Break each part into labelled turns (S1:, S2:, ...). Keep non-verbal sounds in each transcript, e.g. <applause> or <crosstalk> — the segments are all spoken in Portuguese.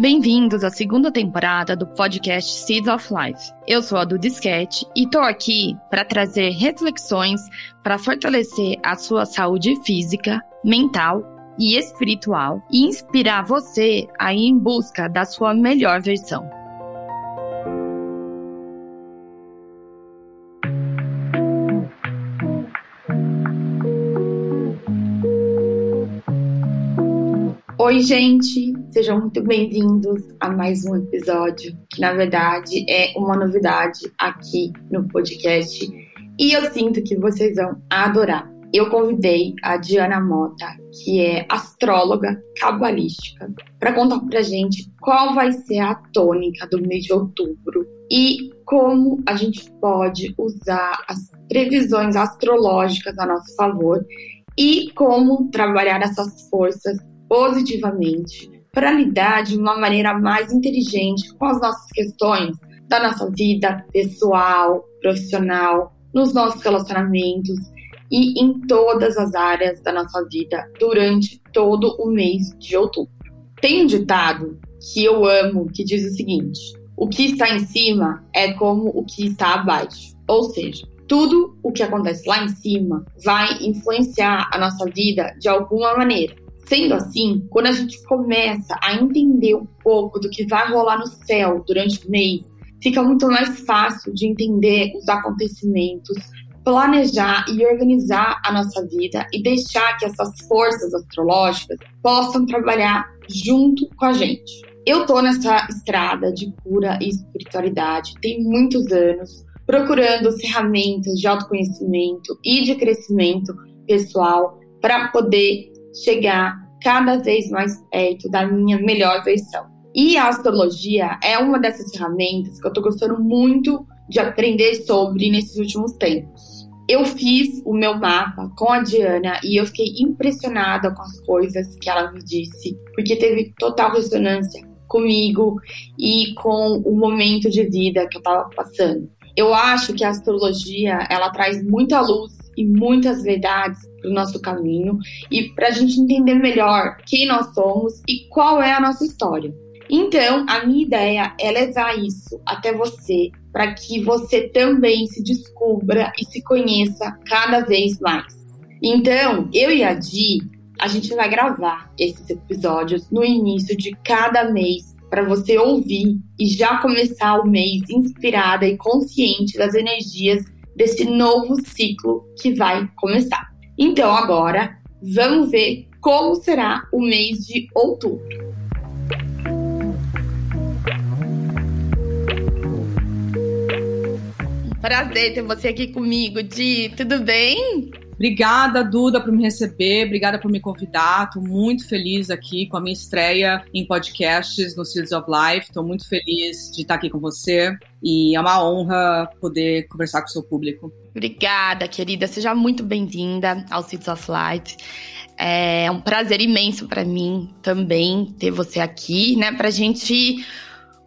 S1: Bem-vindos à segunda temporada do podcast Seeds of Life. Eu sou a Duda Disquete e estou aqui para trazer reflexões para fortalecer a sua saúde física, mental e espiritual e inspirar você a ir em busca da sua melhor versão. Oi, gente! Sejam muito bem-vindos a mais um episódio, que na verdade é uma novidade aqui no podcast e eu sinto que vocês vão adorar. Eu convidei a Diana Mota, que é astróloga cabalística, para contar pra gente qual vai ser a tônica do mês de outubro e como a gente pode usar as previsões astrológicas a nosso favor e como trabalhar essas forças positivamente para lidar de uma maneira mais inteligente com as nossas questões da nossa vida pessoal, profissional, nos nossos relacionamentos e em todas as áreas da nossa vida durante todo o mês de outubro. Tem um ditado que eu amo que diz o seguinte: o que está em cima é como o que está abaixo. Ou seja, tudo o que acontece lá em cima vai influenciar a nossa vida de alguma maneira. Sendo assim, quando a gente começa a entender um pouco do que vai rolar no céu durante o mês, fica muito mais fácil de entender os acontecimentos, planejar e organizar a nossa vida e deixar que essas forças astrológicas possam trabalhar junto com a gente. Eu tô nessa estrada de cura e espiritualidade tem muitos anos, procurando ferramentas de autoconhecimento e de crescimento pessoal para poder chegar cada vez mais perto da minha melhor versão. E a astrologia é uma dessas ferramentas que eu estou gostando muito de aprender sobre nesses últimos tempos. Eu fiz o meu mapa com a Diana e eu fiquei impressionada com as coisas que ela me disse, porque teve total ressonância comigo e com o momento de vida que eu estava passando. Eu acho que a astrologia ela traz muita luz e muitas verdades para o nosso caminho e para a gente entender melhor quem nós somos e qual é a nossa história. Então, a minha ideia é levar isso até você, para que você também se descubra e se conheça cada vez mais. Então, eu e a Di, a gente vai gravar esses episódios no início de cada mês para você ouvir e já começar o mês inspirada e consciente das energias desse novo ciclo que vai começar. Então, agora, vamos ver como será o mês de outubro. Prazer ter você aqui comigo, Di. Tudo bem?
S2: Obrigada, Duda, por me receber, obrigada por me convidar. Estou muito feliz aqui com a minha estreia em podcasts no Seeds of Life. Estou muito feliz de estar aqui com você e é uma honra poder conversar com o seu público.
S1: Obrigada, querida. Seja muito bem-vinda ao Seeds of Life. É um prazer imenso para mim também ter você aqui, né, para a gente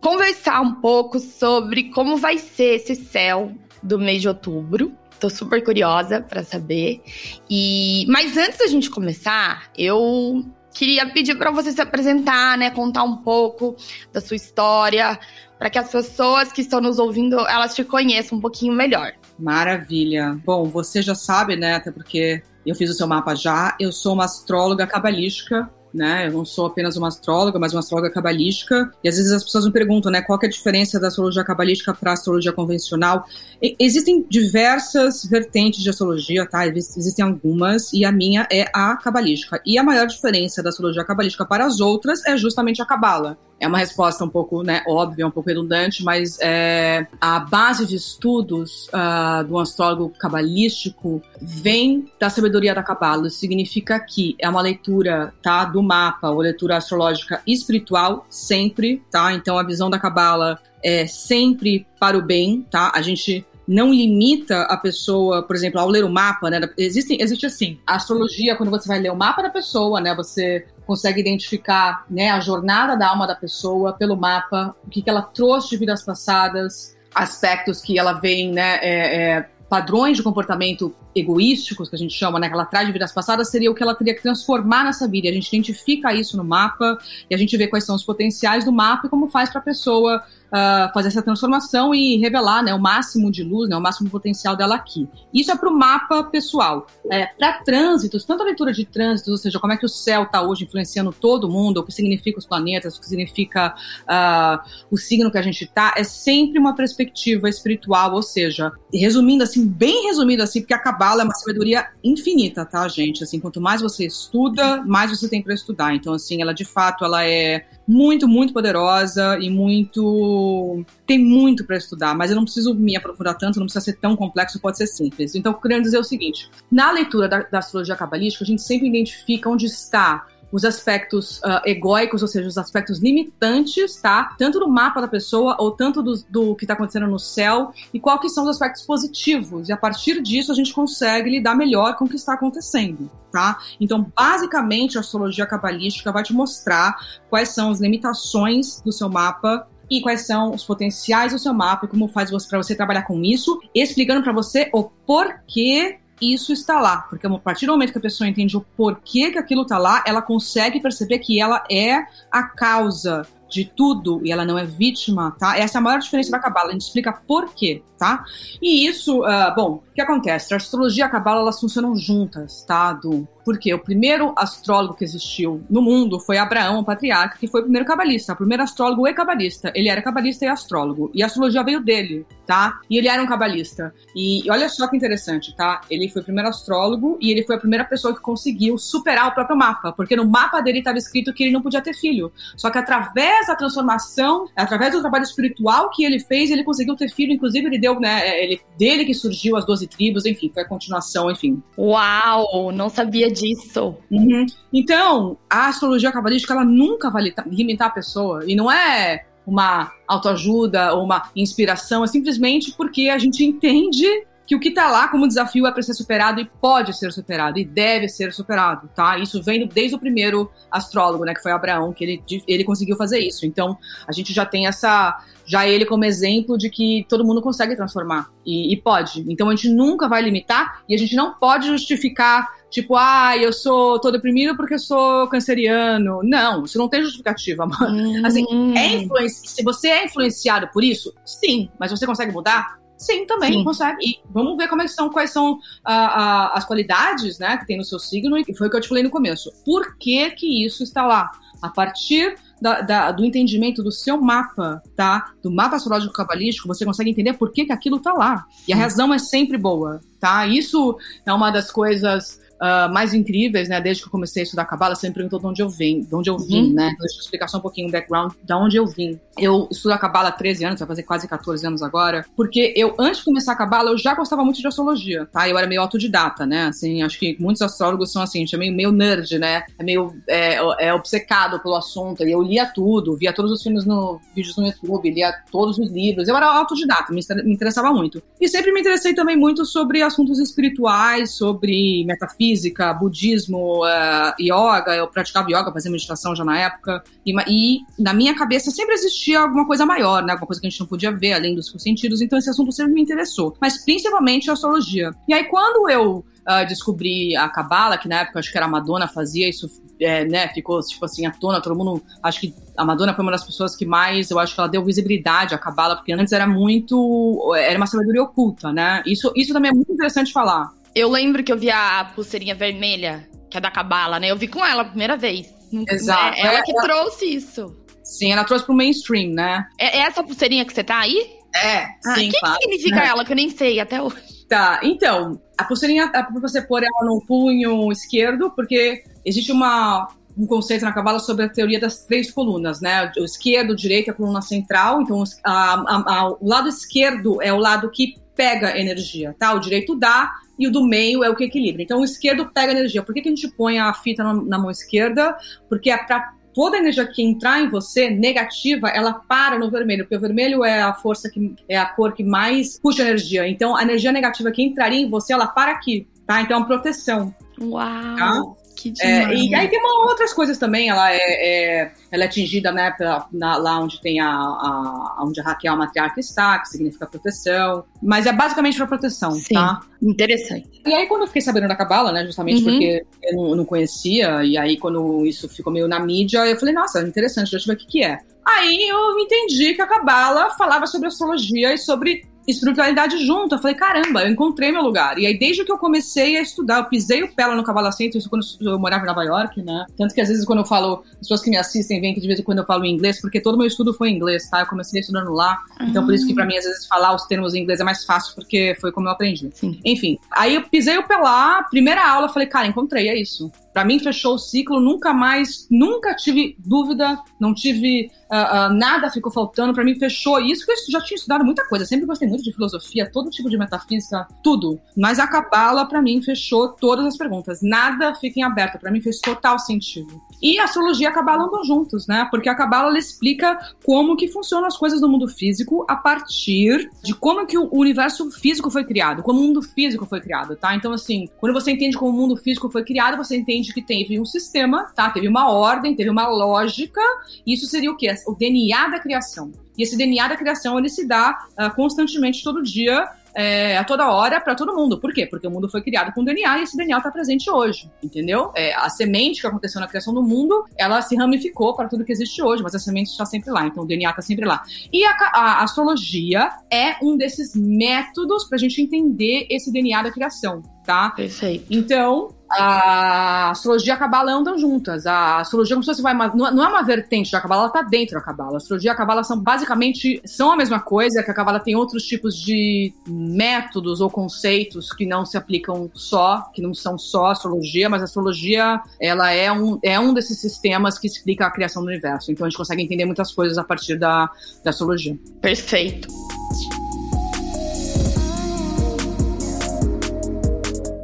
S1: conversar um pouco sobre como vai ser esse céu do mês de outubro. Tô super curiosa para saber. E mas antes da gente começar, eu queria pedir para você se apresentar, né, contar um pouco da sua história, para que as pessoas que estão nos ouvindo, elas te conheçam um pouquinho melhor.
S2: Maravilha. Bom, você já sabe, né, até porque eu fiz o seu mapa já, eu sou uma astróloga cabalística, né? Eu não sou apenas uma astróloga, mas uma astróloga cabalística. E às vezes as pessoas me perguntam, né, qual é a diferença da astrologia cabalística para a astrologia convencional? E, existem diversas vertentes de astrologia, tá? Existem algumas, e a minha é a cabalística. E a maior diferença da astrologia cabalística para as outras é justamente a cabala. É uma resposta um pouco né, óbvia, um pouco redundante, mas é, a base de estudos uh, do astrólogo cabalístico vem da sabedoria da cabala. Significa que é uma leitura tá, do mapa, ou leitura astrológica espiritual, sempre, tá? Então a visão da cabala é sempre para o bem, tá? A gente não limita a pessoa, por exemplo, ao ler o mapa, né? Existe, existe assim, a astrologia, quando você vai ler o mapa da pessoa, né? Você consegue identificar né, a jornada da alma da pessoa pelo mapa, o que, que ela trouxe de vidas passadas, aspectos que ela vem, né, é, é, padrões de comportamento egoísticos, que a gente chama, né, que ela traz de vidas passadas, seria o que ela teria que transformar nessa vida. E a gente identifica isso no mapa e a gente vê quais são os potenciais do mapa e como faz para a pessoa uh, fazer essa transformação e revelar né, o máximo de luz, né, o máximo potencial dela aqui. Isso é para o mapa pessoal. É, para trânsitos, tanto a leitura de trânsitos, ou seja, como é que o céu está hoje influenciando todo mundo, o que significa os planetas, o que significa uh, o signo que a gente está, é sempre uma perspectiva espiritual, ou seja, resumindo assim, bem resumido assim, porque a Cabala é uma sabedoria infinita, tá, gente? Assim, quanto mais você estuda, mais você tem para estudar. Então, assim, ela de fato, ela é muito, muito poderosa e muito. tem muito para estudar, mas eu não preciso me aprofundar tanto, não precisa ser tão complexo, pode ser simples. Então, eu dizer o seguinte: na leitura da, da astrologia cabalística, a gente sempre identifica onde está os aspectos uh, egóicos, ou seja, os aspectos limitantes, tá? Tanto do mapa da pessoa ou tanto do, do que está acontecendo no céu e qual que são os aspectos positivos. E a partir disso a gente consegue lidar melhor com o que está acontecendo, tá? Então, basicamente, a astrologia cabalística vai te mostrar quais são as limitações do seu mapa e quais são os potenciais do seu mapa e como faz para você trabalhar com isso, explicando para você o porquê isso está lá. Porque a partir do momento que a pessoa entende o porquê que aquilo está lá, ela consegue perceber que ela é a causa de tudo e ela não é vítima, tá? Essa é a maior diferença da Cabala. A gente explica por quê, tá? E isso, uh, bom, o que acontece? A astrologia e a Cabala, elas funcionam juntas, tá? Do, porque o primeiro astrólogo que existiu no mundo foi Abraão, o patriarca, que foi o primeiro cabalista, o primeiro astrólogo e cabalista. Ele era cabalista e astrólogo. E a astrologia veio dele, tá? E ele era um cabalista. E olha só que interessante, tá? Ele foi o primeiro astrólogo e ele foi a primeira pessoa que conseguiu superar o próprio mapa, porque no mapa dele estava escrito que ele não podia ter filho. Só que através da transformação, através do trabalho espiritual que ele fez, ele conseguiu ter filho. Inclusive, ele deu, né? Ele, dele que surgiu as 12 tribos, enfim, foi a continuação, enfim.
S1: Uau! Não sabia disso.
S2: Uhum. Então, a astrologia cabalística, ela nunca vai limitar a pessoa. E não é uma autoajuda ou uma inspiração, é simplesmente porque a gente entende que o que está lá como desafio é para ser superado e pode ser superado e deve ser superado, tá? Isso vem desde o primeiro astrólogo, né, que foi Abraão, que ele, ele conseguiu fazer isso. Então, a gente já tem essa, já ele como exemplo de que todo mundo consegue transformar e, e pode. Então, a gente nunca vai limitar e a gente não pode justificar Tipo, ah, eu sou tô deprimido porque sou canceriano. Não, isso não tem justificativa, <laughs> mano. Hum. Assim, é influenci... se você é influenciado por isso, sim, mas você consegue mudar? Sim, também Sim. consegue. E vamos ver como é são, quais são as qualidades né, que tem no seu signo, e foi o que eu te falei no começo. Por que, que isso está lá? A partir da, da, do entendimento do seu mapa, tá? Do mapa astrológico cabalístico, você consegue entender por que, que aquilo está lá. E a razão é sempre boa, tá? Isso é uma das coisas uh, mais incríveis, né? Desde que eu comecei a estudar Cabala, sempre perguntou de onde eu vim, de onde eu vim, uhum. né? Então, deixa eu explicar só um pouquinho o background de onde eu vim. Eu estudo a Cabala há 13 anos, vai fazer quase 14 anos agora, porque eu, antes de começar a Cabala, eu já gostava muito de astrologia, tá? Eu era meio autodidata, né? Assim, acho que muitos astrólogos são assim, é meio, meio nerd, né? É meio é, é obcecado pelo assunto, e eu lia tudo, via todos os filmes no vídeos no YouTube, lia todos os livros, eu era autodidata, me, me interessava muito. E sempre me interessei também muito sobre assuntos espirituais, sobre metafísica, física, budismo, uh, yoga, eu praticava yoga, fazia meditação já na época, e, e, na minha cabeça sempre existia alguma coisa maior, né? Alguma coisa que a gente não podia ver, além dos sentidos, então esse assunto sempre me interessou, mas principalmente a astrologia. E aí quando eu Uh, descobri a Cabala, que na época acho que era a Madonna fazia isso, é, né, ficou tipo assim à tona, todo mundo, acho que a Madonna foi uma das pessoas que mais, eu acho que ela deu visibilidade à Cabala, porque antes era muito, era uma sabedoria oculta, né, isso, isso também é muito interessante falar.
S1: Eu lembro que eu vi a pulseirinha vermelha, que é da Cabala, né? Eu vi com ela a primeira vez.
S2: Exato.
S1: É ela que trouxe isso.
S2: Sim, ela trouxe pro mainstream, né?
S1: É, é essa pulseirinha que você tá aí?
S2: É, ah, sim,
S1: O que,
S2: claro.
S1: que significa é. ela, que eu nem sei até hoje?
S2: Tá, então, a pulseirinha é pra você pôr ela no punho esquerdo, porque existe uma, um conceito na Cabala sobre a teoria das três colunas, né? O esquerdo, o direito e a coluna central. Então, a, a, a, o lado esquerdo é o lado que pega energia, tá? O direito dá e o do meio é o que equilibra. Então, o esquerdo pega energia. Por que, que a gente põe a fita na, na mão esquerda? Porque é para toda a energia que entrar em você negativa, ela para no vermelho, porque o vermelho é a força que é a cor que mais puxa energia. Então, a energia negativa que entraria em você, ela para aqui, tá? Então, é uma proteção.
S1: Uau! Tá? Que
S2: é, e aí tem uma, outras coisas também. Ela é, é ela é atingida né, pela, na, lá onde tem a, a, onde a Raquel a matriarca está, que significa proteção. Mas é basicamente para proteção,
S1: Sim,
S2: tá?
S1: Interessante.
S2: E aí, quando eu fiquei sabendo da Cabala, né, justamente uhum. porque eu não, não, conhecia, e aí quando isso ficou meio na mídia, eu falei, nossa, interessante, deixa eu ver o que, que é. Aí eu entendi que a Cabala falava sobre astrologia e sobre espiritualidade junto. Eu falei, caramba, eu encontrei meu lugar. E aí, desde que eu comecei a estudar, eu pisei o pé lá no Cabala Center, isso quando eu morava em Nova York, né? Tanto que às vezes quando eu falo, as pessoas que me assistem veem que de vez em quando eu falo em inglês, porque todo meu estudo foi em inglês, tá? Eu comecei estudando lá. Uhum. Então, por isso que pra mim, às vezes, falar os termos em inglês é mais fácil, porque foi como eu aprendi. Sim. Enfim, aí eu pisei o pé lá, primeira aula, falei, cara, encontrei, é isso. Para mim, fechou o ciclo, nunca mais, nunca tive dúvida, não tive uh, uh, nada ficou faltando. Para mim, fechou isso, porque eu já tinha estudado muita coisa, sempre gostei muito de filosofia, todo tipo de metafísica, tudo. Mas a Cabala, para mim, fechou todas as perguntas. Nada fica em aberto, para mim fez total sentido. E a astrologia e a Cabala andam juntos, né? Porque a Cabala explica como que funcionam as coisas no mundo físico a partir de como que o universo físico foi criado, como o mundo físico foi criado, tá? Então, assim, quando você entende como o mundo físico foi criado, você entende entende que teve um sistema, tá? Teve uma ordem, teve uma lógica. Isso seria o quê? O DNA da criação. E esse DNA da criação ele se dá uh, constantemente todo dia é, a toda hora para todo mundo. Por quê? Porque o mundo foi criado com DNA e esse DNA está presente hoje, entendeu? É, a semente que aconteceu na criação do mundo, ela se ramificou para tudo que existe hoje, mas a semente está sempre lá, então o DNA está sempre lá. E a, a, astrologia é um desses métodos para a gente entender esse DNA da criação, tá?
S1: Perfeito.
S2: Então, a astrologia e a cabala andam juntas. A astrologia, como se você vai. Não é uma vertente da cabala, ela tá dentro da cabala. A astrologia e a cabala são basicamente são a mesma coisa, que a cabala tem outros tipos de métodos ou conceitos que não se aplicam só, que não são só astrologia, mas a astrologia ela é um, é um desses sistemas que explica a criação do universo. Então a gente consegue entender muitas coisas a partir da, da astrologia.
S1: Perfeito.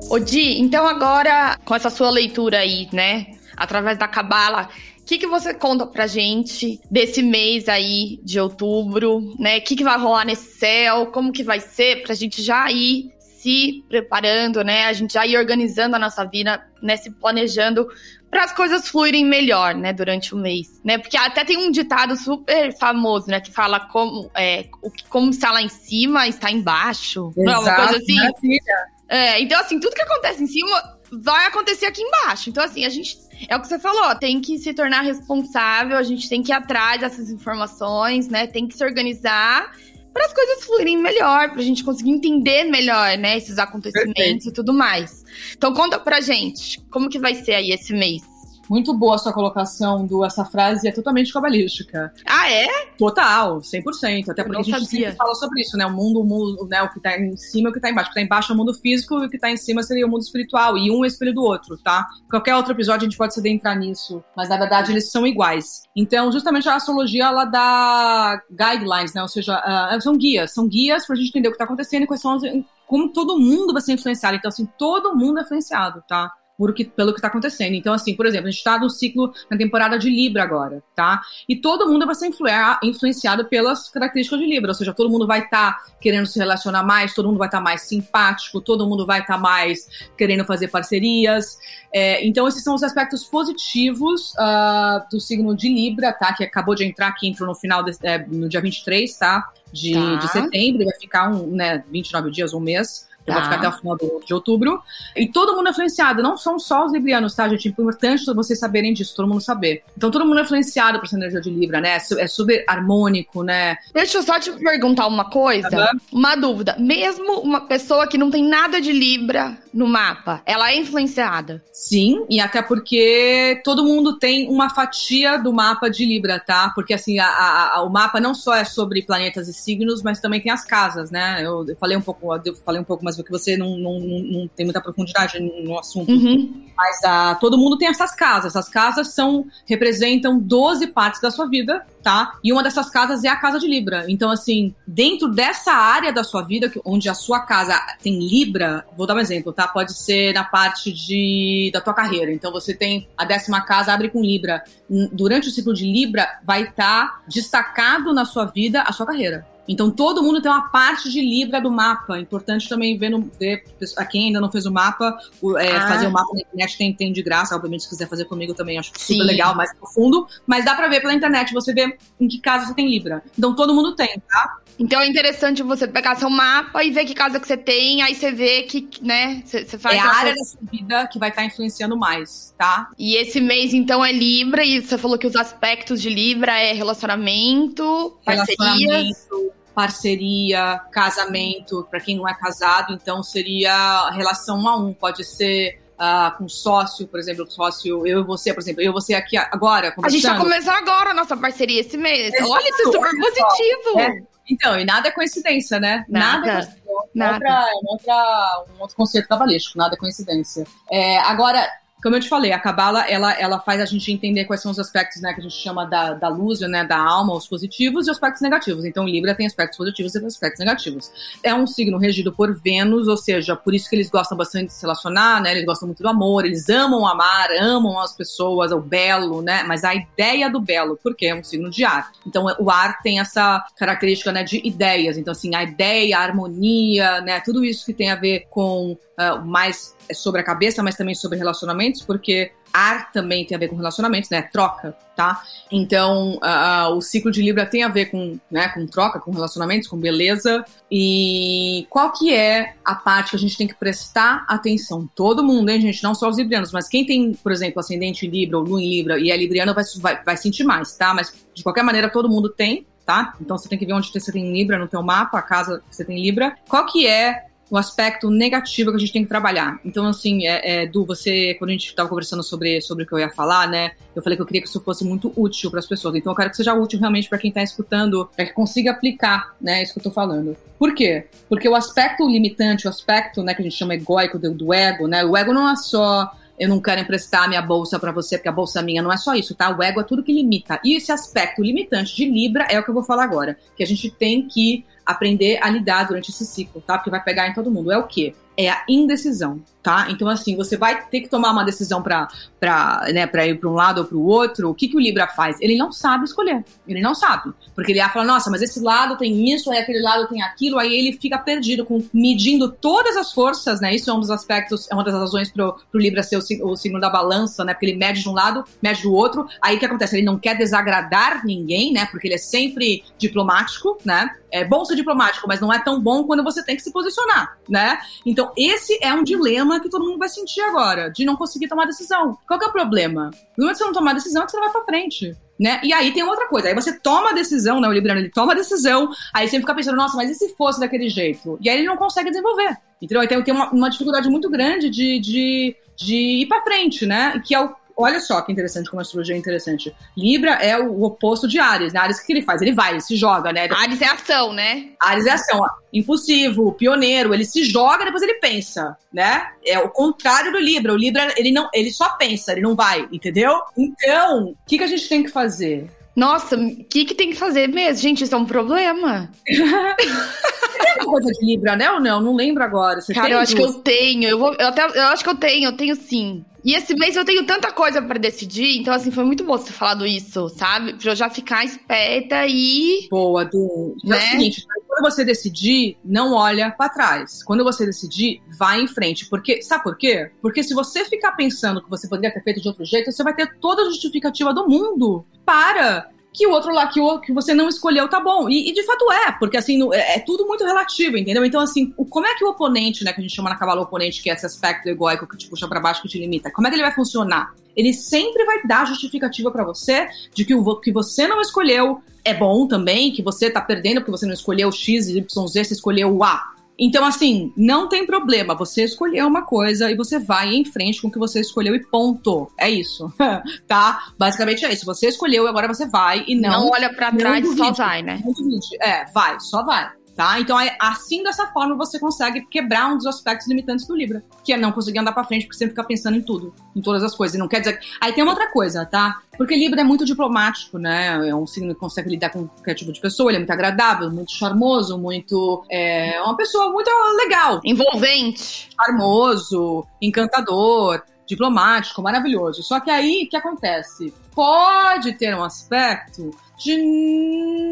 S1: Odi, então agora, com essa sua leitura aí, né, através da Cabala, o que, que você conta pra gente desse mês aí de outubro, né? O que, que vai rolar nesse céu? Como que vai ser pra gente já ir se preparando, né? A gente já ir organizando a nossa vida, né? Se planejando para as coisas fluírem melhor, né? Durante o mês, né? Porque até tem um ditado super famoso, né? Que fala como, é, como está lá em cima está embaixo.
S2: Exato, não é uma coisa assim? Né,
S1: é, então, assim, tudo que acontece em cima vai acontecer aqui embaixo. Então, assim, a gente. É o que você falou, tem que se tornar responsável, a gente tem que ir atrás dessas informações, né? Tem que se organizar para as coisas fluírem melhor, para a gente conseguir entender melhor, né, esses acontecimentos Perfeito. e tudo mais. Então conta pra gente, como que vai ser aí esse mês?
S2: Muito boa a sua colocação do essa frase é totalmente cabalística.
S1: Ah, é?
S2: Total, 100%. Até porque a gente sabia. sempre fala sobre isso, né? O mundo, o mundo, né? O que tá em cima e o que tá embaixo. O que tá embaixo é o mundo físico e o que tá em cima seria o mundo espiritual. E um é espelho do outro, tá? Qualquer outro episódio a gente pode se adentrar nisso. Mas na verdade eles são iguais. Então, justamente a astrologia, ela dá guidelines, né? Ou seja, uh, são guias. São guias pra gente entender o que tá acontecendo e quais são as, como todo mundo vai ser influenciado. Então, assim, todo mundo é influenciado, tá? Por que, pelo que está acontecendo. Então, assim, por exemplo, a gente está no ciclo, na temporada de Libra agora, tá? E todo mundo vai ser influenciado pelas características de Libra, ou seja, todo mundo vai estar tá querendo se relacionar mais, todo mundo vai estar tá mais simpático, todo mundo vai estar tá mais querendo fazer parcerias. É, então, esses são os aspectos positivos uh, do signo de Libra, tá? Que acabou de entrar, que entrou no final, de, é, no dia 23, tá? De, tá. de setembro, vai ficar um, né, 29 dias, um mês. Tá. Vai ficar até o final de outubro. E todo mundo é influenciado, não são só os librianos, tá, gente? É importante vocês saberem disso, todo mundo saber. Então todo mundo é influenciado por essa energia de Libra, né? É super harmônico, né?
S1: Deixa eu só te perguntar uma coisa, uhum. uma dúvida. Mesmo uma pessoa que não tem nada de Libra no mapa, ela é influenciada?
S2: Sim, e até porque todo mundo tem uma fatia do mapa de Libra, tá? Porque assim, a, a, o mapa não só é sobre planetas e signos, mas também tem as casas, né? Eu, eu falei um pouco, eu falei um pouco mais porque você não, não, não tem muita profundidade no assunto. Uhum. Mas ah, todo mundo tem essas casas. As casas são representam 12 partes da sua vida, tá? E uma dessas casas é a casa de Libra. Então, assim, dentro dessa área da sua vida, onde a sua casa tem Libra, vou dar um exemplo, tá? Pode ser na parte de, da tua carreira. Então, você tem a décima casa, abre com Libra. Durante o ciclo de Libra, vai estar tá destacado na sua vida a sua carreira. Então todo mundo tem uma parte de Libra do mapa. Importante também ver, no, ver a quem ainda não fez o mapa, o, é, ah. fazer o mapa na internet tem, tem de graça. Obviamente, se quiser fazer comigo também, acho super Sim. legal, mais profundo. Mas dá pra ver pela internet, você vê em que casa você tem Libra. Então todo mundo tem, tá?
S1: Então é interessante você pegar seu mapa e ver que casa que você tem, aí você vê que, né, você, faz.
S2: É a área da sua vida que vai estar tá influenciando mais, tá?
S1: E esse mês, então, é Libra, e você falou que os aspectos de Libra é relacionamento.
S2: Relacionamento, parceria, casamento, para quem não é casado, então seria relação um a um, pode ser Uh, com sócio, por exemplo, sócio, eu e você, por exemplo, eu e você aqui agora.
S1: A gente tá começando agora a nossa parceria esse mês. Exato. Olha, isso é super positivo. É.
S2: Então, e nada é coincidência, né? Nada, nada é. Nada. Outra, outra, um outro conceito cabalístico, nada é coincidência. É, agora, como eu te falei, a Cabala ela, ela faz a gente entender quais são os aspectos né, que a gente chama da, da luz, né, da alma, os positivos e os aspectos negativos. Então, Libra tem aspectos positivos e aspectos negativos. É um signo regido por Vênus, ou seja, por isso que eles gostam bastante de se relacionar, né? Eles gostam muito do amor, eles amam amar, amam as pessoas, o belo, né? Mas a ideia do belo, porque é um signo de ar. Então, o ar tem essa característica né, de ideias. Então, assim, a ideia, a harmonia, né? Tudo isso que tem a ver com uh, mais sobre a cabeça, mas também sobre relacionamentos, porque ar também tem a ver com relacionamentos, né? Troca, tá? Então, uh, o ciclo de Libra tem a ver com, né, com troca, com relacionamentos, com beleza. E qual que é a parte que a gente tem que prestar atenção? Todo mundo, hein, gente? Não só os librianos, mas quem tem, por exemplo, ascendente em Libra ou lua em Libra e é libriano vai, vai, vai sentir mais, tá? Mas, de qualquer maneira, todo mundo tem, tá? Então, você tem que ver onde você tem Libra no teu mapa, a casa que você tem Libra. Qual que é o aspecto negativo que a gente tem que trabalhar. Então, assim, é, é, Du, você, quando a gente estava conversando sobre, sobre o que eu ia falar, né, eu falei que eu queria que isso fosse muito útil para as pessoas. Então, eu quero que seja útil realmente para quem está escutando, para que consiga aplicar, né, isso que eu estou falando. Por quê? Porque o aspecto limitante, o aspecto, né, que a gente chama egóico do, do ego, né, o ego não é só eu não quero emprestar minha bolsa para você porque a bolsa é minha. Não é só isso, tá? O ego é tudo que limita. E esse aspecto limitante de Libra é o que eu vou falar agora. Que a gente tem que aprender a lidar durante esse ciclo, tá? Porque vai pegar em todo mundo. É o quê? É a indecisão tá? Então, assim, você vai ter que tomar uma decisão para né, pra ir para um lado ou para o outro. O que, que o Libra faz? Ele não sabe escolher. Ele não sabe. Porque ele ia falar, nossa, mas esse lado tem isso, aí aquele lado tem aquilo, aí ele fica perdido, com medindo todas as forças, né? Isso é um dos aspectos, é uma das razões pro, pro Libra ser o, o signo da balança, né? Porque ele mede de um lado, mede do outro. Aí o que acontece? Ele não quer desagradar ninguém, né? Porque ele é sempre diplomático, né? É bom ser diplomático, mas não é tão bom quando você tem que se posicionar, né? Então, esse é um dilema que todo mundo vai sentir agora, de não conseguir tomar decisão. Qual que é o problema? No momento que você não tomar decisão, é que você não vai pra frente. Né? E aí tem outra coisa, aí você toma a decisão, né? O Libriano ele toma a decisão, aí você fica pensando, nossa, mas e se fosse daquele jeito? E aí ele não consegue desenvolver. Então tem, tem uma, uma dificuldade muito grande de, de, de ir para frente, né? Que é o olha só que interessante como a astrologia é interessante. Libra é o oposto de Ares, né? Ares, o que ele faz? Ele vai, ele se joga, né?
S1: Ares é ação, né?
S2: Ares é ação. Impulsivo, pioneiro, ele se joga, depois ele pensa, né? É o contrário do Libra. O Libra, ele não, ele só pensa, ele não vai, entendeu? Então, o que, que a gente tem que fazer?
S1: Nossa, o que, que tem que fazer mesmo? Gente, isso é um problema. <laughs>
S2: tem alguma coisa de Libra, né? Ou não? Não lembro agora. Você
S1: Cara, eu acho duas? que eu tenho. Eu, vou, eu, até, eu acho que eu tenho, eu tenho sim. E esse mês eu tenho tanta coisa para decidir, então assim, foi muito bom você ter falado isso, sabe? Pra eu já ficar esperta e.
S2: Boa, Du. Né? É o seguinte, quando você decidir, não olha para trás. Quando você decidir, vai em frente. Porque, sabe por quê? Porque se você ficar pensando que você poderia ter feito de outro jeito, você vai ter toda a justificativa do mundo para que o outro lá que, o, que você não escolheu tá bom. E, e de fato é, porque assim, no, é, é, tudo muito relativo, entendeu? Então, assim, o, como é que o oponente, né, que a gente chama na cavalo oponente, que é esse aspecto egóico que te puxa para baixo, que te limita, como é que ele vai funcionar? Ele sempre vai dar justificativa para você de que o que você não escolheu é bom também, que você tá perdendo porque você não escolheu X, Y, Z, você escolheu o A. Então, assim, não tem problema. Você escolheu uma coisa e você vai em frente com o que você escolheu e ponto. É isso. <laughs> tá? Basicamente é isso. Você escolheu e agora você vai e não.
S1: Não olha para trás e só vai, né?
S2: É, vai, só vai. Tá? Então, é, assim, dessa forma, você consegue quebrar um dos aspectos limitantes do Libra, que é não conseguir andar pra frente porque você fica pensando em tudo, em todas as coisas. E não quer dizer. Aí tem uma outra coisa, tá? Porque Libra é muito diplomático, né? É um signo que consegue lidar com qualquer tipo de pessoa, ele é muito agradável, muito charmoso, muito. É uma pessoa muito legal.
S1: Envolvente.
S2: Charmoso, encantador diplomático, maravilhoso. Só que aí o que acontece? Pode ter um aspecto de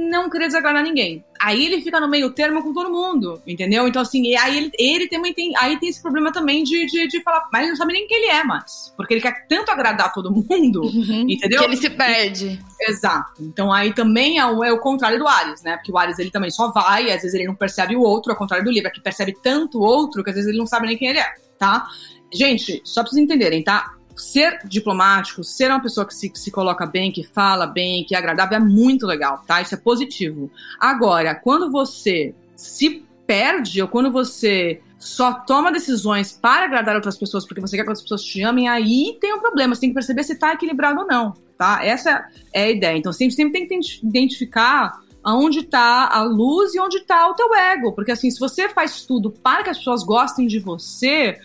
S2: não querer desagradar ninguém. Aí ele fica no meio termo com todo mundo, entendeu? Então, assim, aí ele, ele também tem, aí tem esse problema também de, de, de falar, mas ele não sabe nem quem ele é mais. Porque ele quer tanto agradar todo mundo, uhum, <laughs> entendeu?
S1: Que ele se perde.
S2: Exato. Então aí também é o, é o contrário do Ares, né? Porque o Ares ele também só vai, às vezes ele não percebe o outro, ao contrário do Libra, que percebe tanto o outro que às vezes ele não sabe nem quem ele é, tá? Gente, só pra vocês entenderem, tá? Ser diplomático, ser uma pessoa que se, que se coloca bem, que fala bem, que é agradável, é muito legal, tá? Isso é positivo. Agora, quando você se perde ou quando você só toma decisões para agradar outras pessoas porque você quer que as pessoas te amem, aí tem um problema. Você tem que perceber se está equilibrado ou não, tá? Essa é a ideia. Então, sempre, sempre tem que identificar aonde está a luz e onde está o teu ego. Porque, assim, se você faz tudo para que as pessoas gostem de você,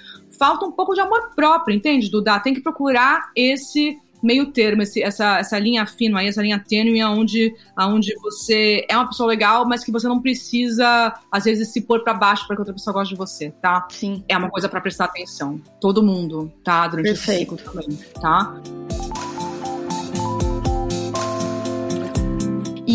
S2: falta um pouco de amor próprio, entende, Duda? Tem que procurar esse meio termo, esse, essa, essa linha fina aí, essa linha tênue, aonde, aonde você é uma pessoa legal, mas que você não precisa, às vezes, se pôr para baixo para que outra pessoa goste de você, tá?
S1: Sim.
S2: É uma coisa para prestar atenção. Todo mundo, tá? Durante Perfeito. esse ciclo também, tá?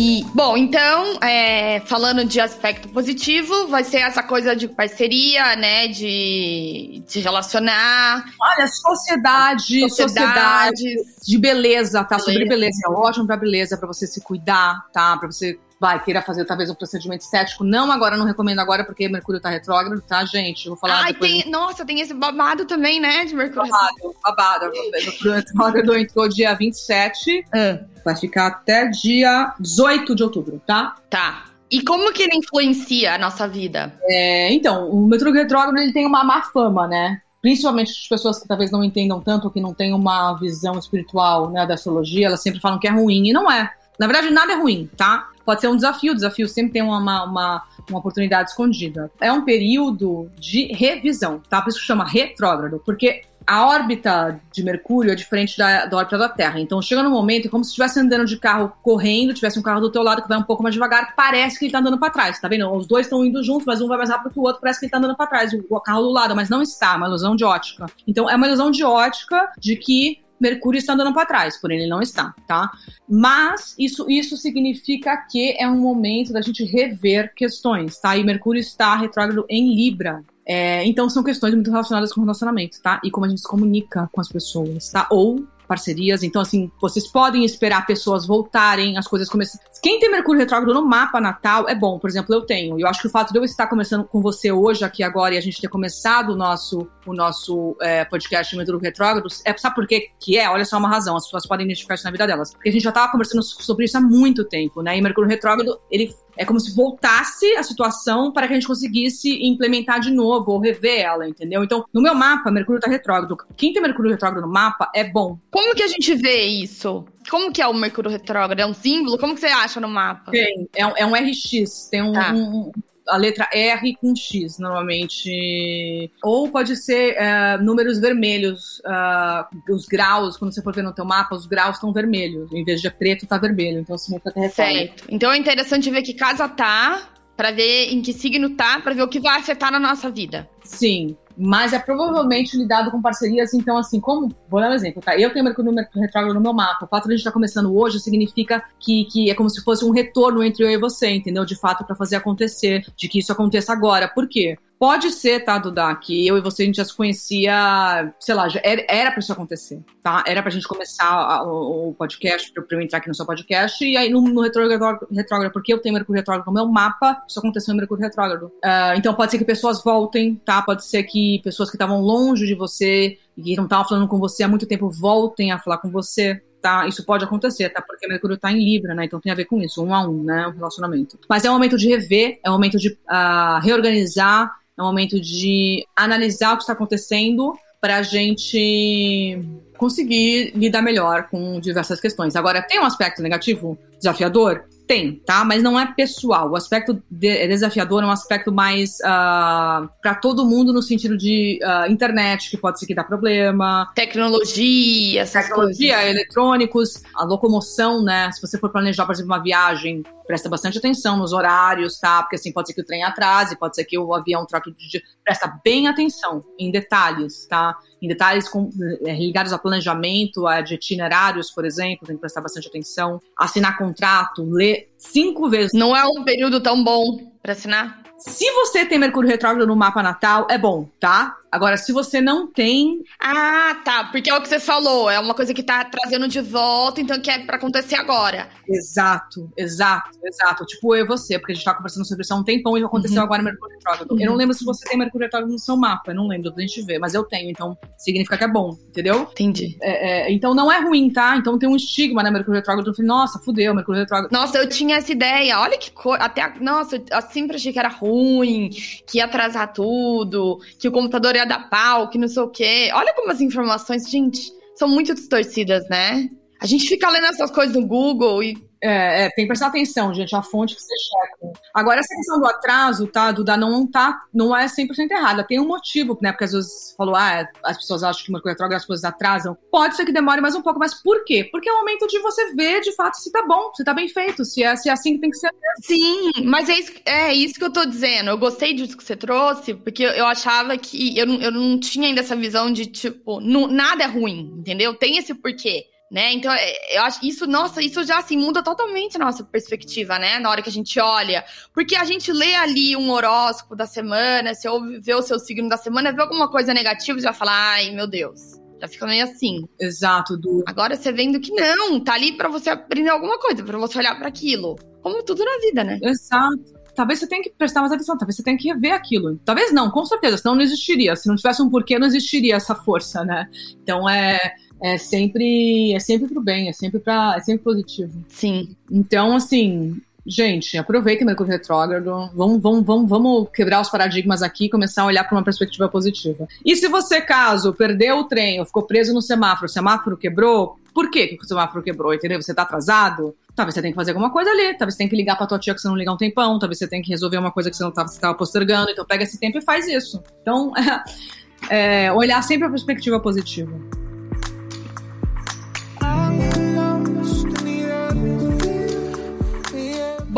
S1: E, bom, então, é, falando de aspecto positivo, vai ser essa coisa de parceria, né? De, de relacionar.
S2: Olha, sociedade, sociedade de beleza, tá? Beleza. Sobre beleza. É ótimo pra beleza, pra você se cuidar, tá? Pra você vai queira fazer talvez um procedimento estético. Não agora, não recomendo agora, porque Mercúrio tá retrógrado, tá, gente? Eu vou falar
S1: Ai, depois. Tem, nossa, tem esse babado também, né, de Mercúrio.
S2: Babado, babado. Mercúrio retrógrado entrou dia 27. Ah. Vai ficar até dia 18 de outubro, tá?
S1: Tá. E como que ele influencia a nossa vida?
S2: É, então, o Mercúrio retrógrado ele tem uma má fama, né? Principalmente as pessoas que talvez não entendam tanto, que não têm uma visão espiritual né, da astrologia, elas sempre falam que é ruim, e não é. Na verdade, nada é ruim, tá? Pode ser um desafio, o desafio sempre tem uma, uma, uma oportunidade escondida. É um período de revisão, tá? Por isso que chama retrógrado, porque a órbita de Mercúrio é diferente da, da órbita da Terra. Então chega num momento é como se estivesse andando de carro correndo, tivesse um carro do teu lado que vai um pouco mais devagar, parece que ele tá andando para trás, tá vendo? Os dois estão indo juntos, mas um vai mais rápido que o outro, parece que ele tá andando para trás, o carro do lado, mas não está, é uma ilusão de ótica. Então é uma ilusão de ótica de que Mercúrio está andando para trás, porém ele não está, tá? Mas isso, isso significa que é um momento da gente rever questões, tá? E Mercúrio está retrógrado em Libra. É, então são questões muito relacionadas com relacionamento, tá? E como a gente se comunica com as pessoas, tá? Ou parcerias. Então, assim, vocês podem esperar pessoas voltarem, as coisas começam. Quem tem Mercúrio retrógrado no mapa natal é bom. Por exemplo, eu tenho. E eu acho que o fato de eu estar conversando com você hoje, aqui agora, e a gente ter começado o nosso, o nosso é, podcast Mercúrio Retrógrado, é, sabe por quê que é? Olha só uma razão. As pessoas podem identificar isso na vida delas. Porque a gente já estava conversando sobre isso há muito tempo, né? E Mercúrio Retrógrado, ele é como se voltasse a situação para que a gente conseguisse implementar de novo ou rever ela, entendeu? Então, no meu mapa, Mercúrio está retrógrado. Quem tem Mercúrio retrógrado no mapa é bom.
S1: Como que a gente vê isso? Como que é o Mercúrio retrógrado? É um símbolo? Como que você acha no mapa?
S2: Tem, é, um, é um RX, tem um, tá. um, a letra R com X, normalmente. Ou pode ser uh, números vermelhos. Uh, os graus, quando você for ver no teu mapa, os graus estão vermelhos. Em vez de preto, tá vermelho. Então significa que é
S1: Certo. Então é interessante ver que casa tá, para ver em que signo tá, para ver o que vai afetar na nossa vida.
S2: Sim mas é provavelmente lidado com parcerias. Então, assim, como. Vou dar um exemplo, tá? Eu tenho Mercúrio retrógrado no meu mapa. O fato de a gente estar tá começando hoje significa que, que é como se fosse um retorno entre eu e você, entendeu? De fato, para fazer acontecer, de que isso aconteça agora. Por quê? Pode ser, tá, Duda, que eu e você a gente já se conhecia, sei lá, já era, era pra isso acontecer, tá? Era pra gente começar a, o, o, podcast, pra, pra, eu entrar aqui no seu podcast, e aí no, no retrógrado, retrógrado, porque eu tenho Mercúrio retrógrado no meu mapa, isso aconteceu no Mercúrio retrógrado. Uh, então pode ser que pessoas voltem, tá? Pode ser que pessoas que estavam longe de você e que não estavam falando com você há muito tempo voltem a falar com você, tá? Isso pode acontecer, tá? Porque Mercúrio tá em Libra, né? Então tem a ver com isso, um a um, né? Um relacionamento. Mas é um momento de rever, é um momento de uh, reorganizar, é um momento de analisar o que está acontecendo para a gente conseguir lidar melhor com diversas questões. Agora, tem um aspecto negativo, desafiador? Tem, tá? Mas não é pessoal. O aspecto de desafiador é um aspecto mais uh, ah, para todo mundo no sentido de uh, internet, que pode ser que dá problema.
S1: Tecnologia,
S2: Tecnologia, coisas. eletrônicos, a locomoção, né? Se você for planejar, por exemplo, uma viagem, presta bastante atenção nos horários, tá? Porque assim, pode ser que o trem atrase, pode ser que o avião troque de dia. Presta bem atenção em detalhes, tá? Em detalhes com, é, ligados a planejamento, a de itinerários, por exemplo, tem que prestar bastante atenção. Assinar contrato, ler cinco vezes.
S1: Não é um período tão bom para assinar?
S2: Se você tem Mercúrio retrógrado no mapa natal, é bom, tá? Agora, se você não tem.
S1: Ah, tá. Porque é o que você falou. É uma coisa que tá trazendo de volta, então que é pra acontecer agora.
S2: Exato, exato, exato. Tipo eu e você, porque a gente tá conversando sobre isso há um tempão e aconteceu uhum. agora Mercúrio retrógrado. Uhum. Eu não lembro se você tem Mercúrio retrógrado no seu mapa. Eu não lembro, a gente ver, mas eu tenho, então significa que é bom, entendeu?
S1: Entendi.
S2: É, é, então não é ruim, tá? Então tem um estigma, né? Mercúrio retrógrado. Eu falei, nossa, fudeu, Mercúrio retrógrado.
S1: Nossa, eu tinha essa ideia. Olha que coisa. Até. Nossa, eu sempre achei que era ruim, que ia atrasar tudo, que o computador dar pau, que não sei o quê. Olha como as informações, gente, são muito distorcidas, né? A gente fica lendo essas coisas no Google e
S2: é, é, tem que prestar atenção, gente, a fonte que você checa. Agora, essa questão do atraso, tá, Duda, não, tá, não é 100% errada. Tem um motivo, né? Porque às vezes falou, ah, as pessoas acham que Mercúrio retrógrado as coisas atrasam. Pode ser que demore mais um pouco, mas por quê? Porque é o momento de você ver, de fato, se tá bom, se tá bem feito, se é, se é assim que tem que ser.
S1: Sim, mas é isso, é isso que eu tô dizendo. Eu gostei disso que você trouxe, porque eu achava que eu, eu não tinha ainda essa visão de, tipo, não, nada é ruim, entendeu? Tem esse porquê né? Então, é, eu acho isso, nossa, isso já assim muda totalmente a nossa perspectiva, né? Na hora que a gente olha, porque a gente lê ali um horóscopo da semana, se ouve, vê o seu signo da semana, vê alguma coisa negativa, já fala, ai, meu Deus. Já fica meio assim.
S2: Exato, do
S1: Agora você vendo que não, tá ali para você aprender alguma coisa, para você olhar para aquilo. Como tudo na vida, né?
S2: Exato talvez você tenha que prestar mais atenção, talvez você tenha que ver aquilo. Talvez não, com certeza, senão não existiria. Se não tivesse um porquê, não existiria essa força, né? Então é é sempre é sempre pro bem, é sempre para é sempre positivo.
S1: Sim.
S2: Então, assim, gente, aproveitem Mercúrio retrógrado, vamos, vamos, vamos, vamos quebrar os paradigmas aqui e começar a olhar para uma perspectiva positiva. E se você, caso, perdeu o trem ou ficou preso no semáforo, o semáforo quebrou, por que, que o semáforo quebrou? Entendeu? Você tá atrasado? Talvez você tenha que fazer alguma coisa ali, talvez você tenha que ligar pra tua tia que você não liga um tempão, talvez você tenha que resolver uma coisa que você não estava tava postergando, então pega esse tempo e faz isso. Então, <laughs> é, olhar sempre a perspectiva positiva.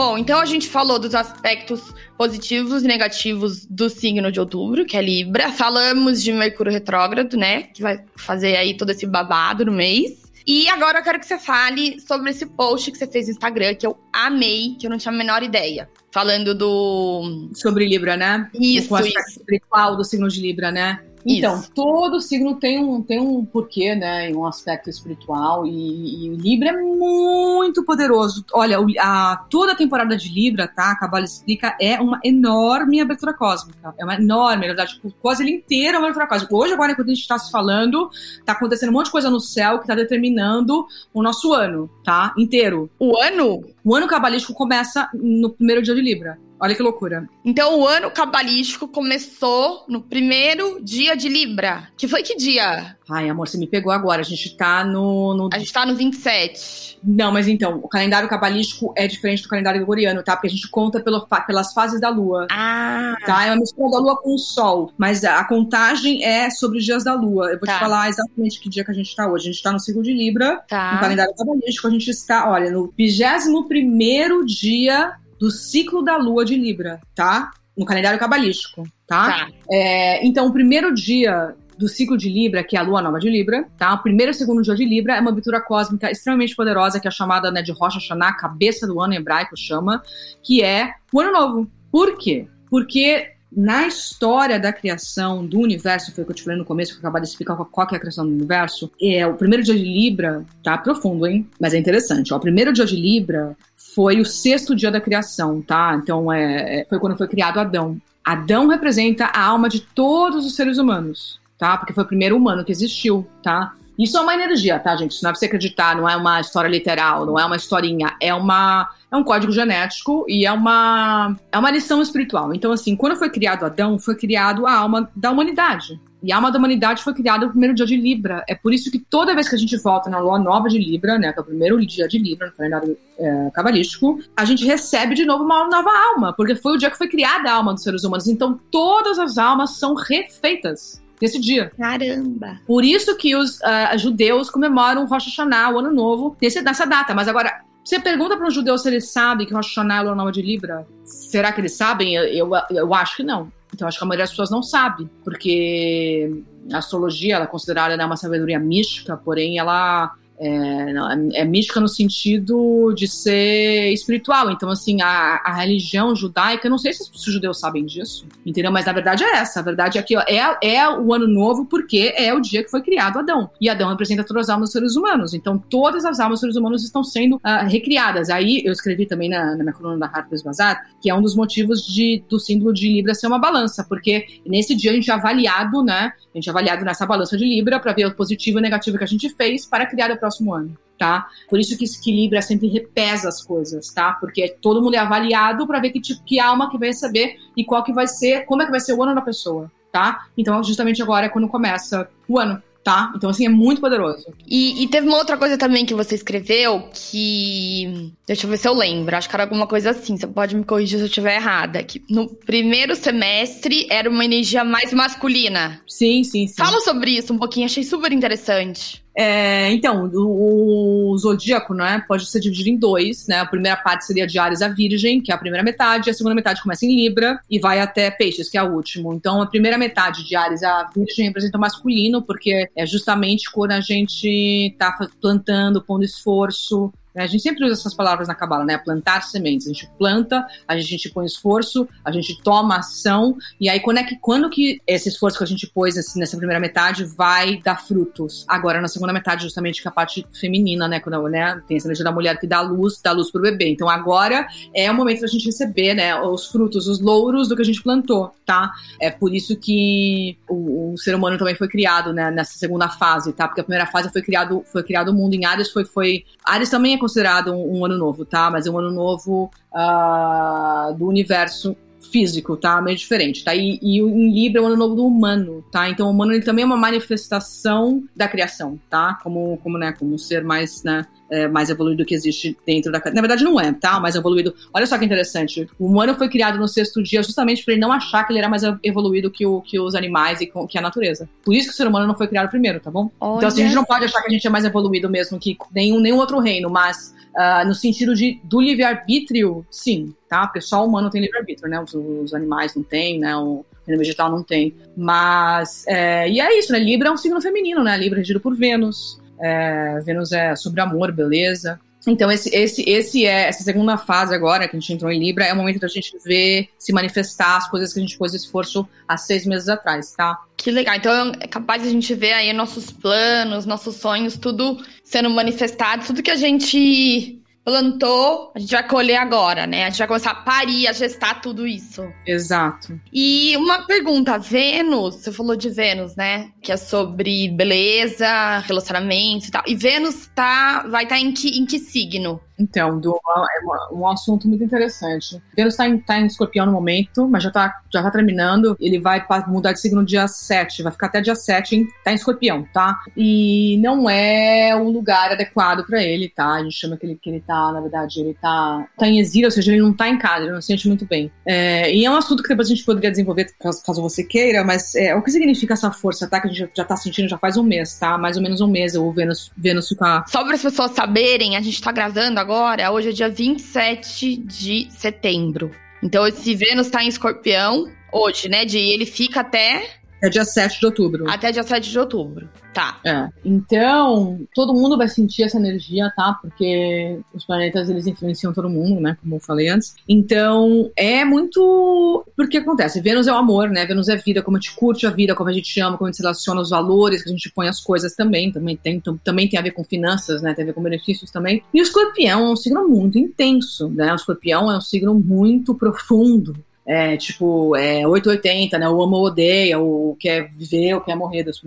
S1: Bom, então a gente falou dos aspectos positivos e negativos do signo de outubro, que é Libra. Falamos de Mercúrio retrógrado, né? Que vai fazer aí todo esse babado no mês. E agora eu quero que você fale sobre esse post que você fez no Instagram, que eu amei, que eu não tinha a menor ideia. Falando do.
S2: Sobre Libra, né?
S1: Isso,
S2: o aspecto
S1: isso.
S2: espiritual do signo de Libra, né? Então, Isso. todo signo tem um, tem um porquê, né? Um aspecto espiritual. E, e Libra é muito poderoso. Olha, a, toda a temporada de Libra, tá? A Cabala explica, é uma enorme abertura cósmica. É uma enorme, na verdade, tipo, quase ele inteiro é uma abertura cósmica. Hoje, agora, enquanto a gente está se falando, tá acontecendo um monte de coisa no céu que tá determinando o nosso ano, tá? Inteiro.
S1: O ano?
S2: O ano cabalístico começa no primeiro dia de Libra. Olha que loucura.
S1: Então o ano cabalístico começou no primeiro dia de Libra. Que foi que dia?
S2: Ai, amor, você me pegou agora. A gente tá no. no...
S1: A gente tá no 27.
S2: Não, mas então, o calendário cabalístico é diferente do calendário gregoriano, tá? Porque a gente conta pelo, pelas fases da lua.
S1: Ah.
S2: Tá? É uma mistura da lua com o sol. Mas a contagem é sobre os dias da lua. Eu vou tá. te falar exatamente que dia que a gente tá hoje. A gente tá no signo de Libra.
S1: Tá.
S2: No calendário cabalístico, a gente está, olha, no 21 primeiro dia do ciclo da lua de Libra, tá? No calendário cabalístico, tá?
S1: tá.
S2: É, então, o primeiro dia do ciclo de Libra, que é a lua nova de Libra, tá? O primeiro e segundo dia de Libra é uma abertura cósmica extremamente poderosa, que é chamada né, de Rocha Hashanah, cabeça do ano hebraico chama, que é o ano novo. Por quê? Porque na história da criação do universo, foi o que eu te falei no começo, que eu acabei de explicar qual, é a criação do universo, é o primeiro dia de Libra, tá profundo, hein? Mas é interessante. Ó, o primeiro dia de Libra foi o sexto dia da criação, tá? Então é, é, foi quando foi criado Adão. Adão representa a alma de todos os seres humanos, tá? Porque foi o primeiro humano que existiu, tá? Isso é uma energia, tá, gente? Isso não é pra você acreditar, não é uma história literal, não é uma historinha, é uma é um código genético e é uma é uma lição espiritual. Então, assim, quando foi criado Adão, foi criado a alma da humanidade. E a alma da humanidade foi criada no primeiro dia de Libra. É por isso que toda vez que a gente volta na lua nova de Libra, né, que é o primeiro dia de Libra no calendário é, cabalístico, a gente recebe de novo uma nova alma, porque foi o dia que foi criada a alma dos seres humanos. Então, todas as almas são refeitas nesse dia.
S1: Caramba!
S2: Por isso que os uh, judeus comemoram o Rosh Hashanah, o Ano Novo, nesse, nessa data. Mas agora, Você pergunta para um judeu se ele sabe que o Rosh Hashanah é o nome de Libra? Será que eles sabem? Eu, eu, eu acho que não. Então, acho que a maioria das pessoas não sabe, porque a astrologia ela é considerada né, uma sabedoria mística, porém ela é, é, mística no sentido de ser espiritual. Então, assim, a, a religião judaica, não sei se os judeus sabem disso, entendeu? Mas a verdade é essa. A verdade é que ó, é, é o ano novo porque é o dia que foi criado Adão. E Adão representa todas as almas dos seres humanos. Então, todas as almas dos seres humanos estão sendo uh, recriadas. Aí, eu escrevi também na, na minha coluna da Harper's Bazaar, que é um dos motivos de, do símbolo de Libra ser uma balança, porque nesse dia a gente é avaliado, né? A gente é avaliado nessa balança de Libra para ver o positivo e o negativo que a gente fez para criar o próximo próximo ano, tá? Por isso que esse equilíbrio sempre repesa as coisas, tá? Porque todo mundo é avaliado para ver que tipo que alma que vai receber e qual que vai ser, como é que vai ser o ano da pessoa, tá? Então, justamente agora é quando começa o ano tá? Então, assim, é muito poderoso.
S1: E, e, teve uma outra coisa também que você escreveu que. Deixa eu ver se eu lembro. Acho que era alguma coisa assim. Você pode me corrigir se eu estiver errada. Que no primeiro semestre era uma energia mais masculina.
S2: Sim, sim, sim.
S1: Fala sobre isso um pouquinho, achei super interessante.
S2: É, então, o, o, zodíaco, né, pode ser dividido em dois, né? A primeira parte seria de Ares a Virgem, que é a primeira metade, e a segunda metade começa em Libra e vai até Peixes, que é o último. Então, a primeira metade de Ares a Virgem representa o masculino, porque é justamente quando a gente tá plantando, pondo esforço? A gente sempre usa essas palavras na cabala, né? Plantar sementes. A gente planta, a gente põe esforço, a gente toma ação, e aí quando é que, quando que esse esforço que a gente pôs nessa primeira metade vai dar frutos? Agora, na segunda metade, justamente que a parte feminina, né? Quando né, tem essa energia da mulher que dá luz, dá luz pro bebê. Então agora é o momento da gente receber, né? Os frutos, os louros do que a gente plantou, tá? É por isso que o, o ser humano também foi criado, né? Nessa segunda fase, tá? Porque a primeira fase foi criado, foi criado o mundo em Ares, foi, foi... Ares também é considerado um, um, ano novo, tá? Mas é um ano novo uh, do universo físico, tá? Meio diferente, tá? E, e em Libra é o ano novo do humano, tá? Então o humano ele também é uma manifestação da criação, tá? Como, como, né, como um ser mais, né, é, mais evoluído que existe dentro da. Na verdade, não é, tá? Mais evoluído. Olha só que interessante. O humano foi criado no sexto dia justamente para ele não achar que ele era mais evoluído que, o, que os animais e que a natureza. Por isso que o ser humano não foi criado primeiro, tá bom? Olha. Então, assim, a gente não pode achar que a gente é mais evoluído mesmo que nenhum, nenhum outro reino, mas uh, no sentido de, do livre-arbítrio, sim, tá? Porque só o humano tem livre-arbítrio, né? Os, os, animais não têm, né? O reino vegetal não tem. Mas, é, e é isso, né? Libra é um signo feminino, né? Libra é regido por Vênus. É, Vênus é sobre amor, beleza. Então, esse, esse, esse é essa segunda fase agora que a gente entrou em Libra, é o momento da gente ver se manifestar as coisas que a gente pôs esforço há seis meses atrás, tá?
S1: Que legal. Então é capaz de a gente ver aí nossos planos, nossos sonhos, tudo sendo manifestado, tudo que a gente plantou, a gente vai colher agora, né? A gente vai começar a parir, a gestar tudo isso.
S2: Exato.
S1: E uma pergunta, Vênus, você falou de Vênus, né? Que é sobre beleza, relacionamento e tal. E Vênus tá, vai estar tá em, que, em que signo?
S2: Então, do, é um assunto muito interessante. Vênus está em, tá em escorpião no momento, mas já está já tá terminando. Ele vai mudar de signo dia 7, vai ficar até dia 7, hein? tá em escorpião, tá? E não é o lugar adequado para ele, tá? A gente chama que ele, que ele tá, na verdade, ele tá, tá em exílio, ou seja, ele não tá em casa, ele não se sente muito bem. É, e é um assunto que depois a gente poderia desenvolver, caso, caso você queira, mas é, o que significa essa força, tá? Que a gente já, já tá sentindo já faz um mês, tá? Mais ou menos um mês o Vênus, Vênus ficar.
S1: Só para as pessoas saberem, a gente tá gravando agora hoje é dia 27 de setembro. Então esse Vênus está em escorpião hoje, né? De ele fica até
S2: é dia 7 de outubro.
S1: Até dia 7 de outubro. Tá.
S2: É. Então, todo mundo vai sentir essa energia, tá? Porque os planetas, eles influenciam todo mundo, né? Como eu falei antes. Então, é muito... Porque acontece, Vênus é o amor, né? Vênus é vida, como a gente curte a vida, como a gente ama, como a gente relaciona os valores, que a gente põe as coisas também. Também tem, também tem a ver com finanças, né? Tem a ver com benefícios também. E o escorpião é um signo muito intenso, né? O escorpião é um signo muito profundo é, tipo, é 880, né? O ama ou odeia, o quer viver ou quer morrer, Deus